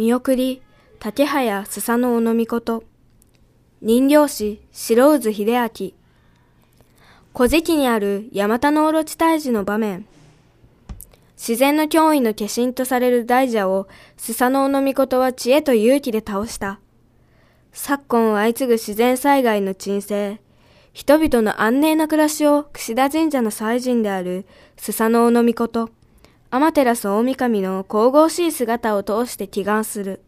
見送り、竹早スサノオノミコト。人形師、白渦秀明。古事記にあるヤマタノオロチ退治の場面。自然の脅威の化身とされる大蛇を、スサノオノミコトは知恵と勇気で倒した。昨今を相次ぐ自然災害の鎮静。人々の安寧な暮らしを串田神社の祭神であるスサノオノミコト、天照大神の神々しい姿を通して祈願する。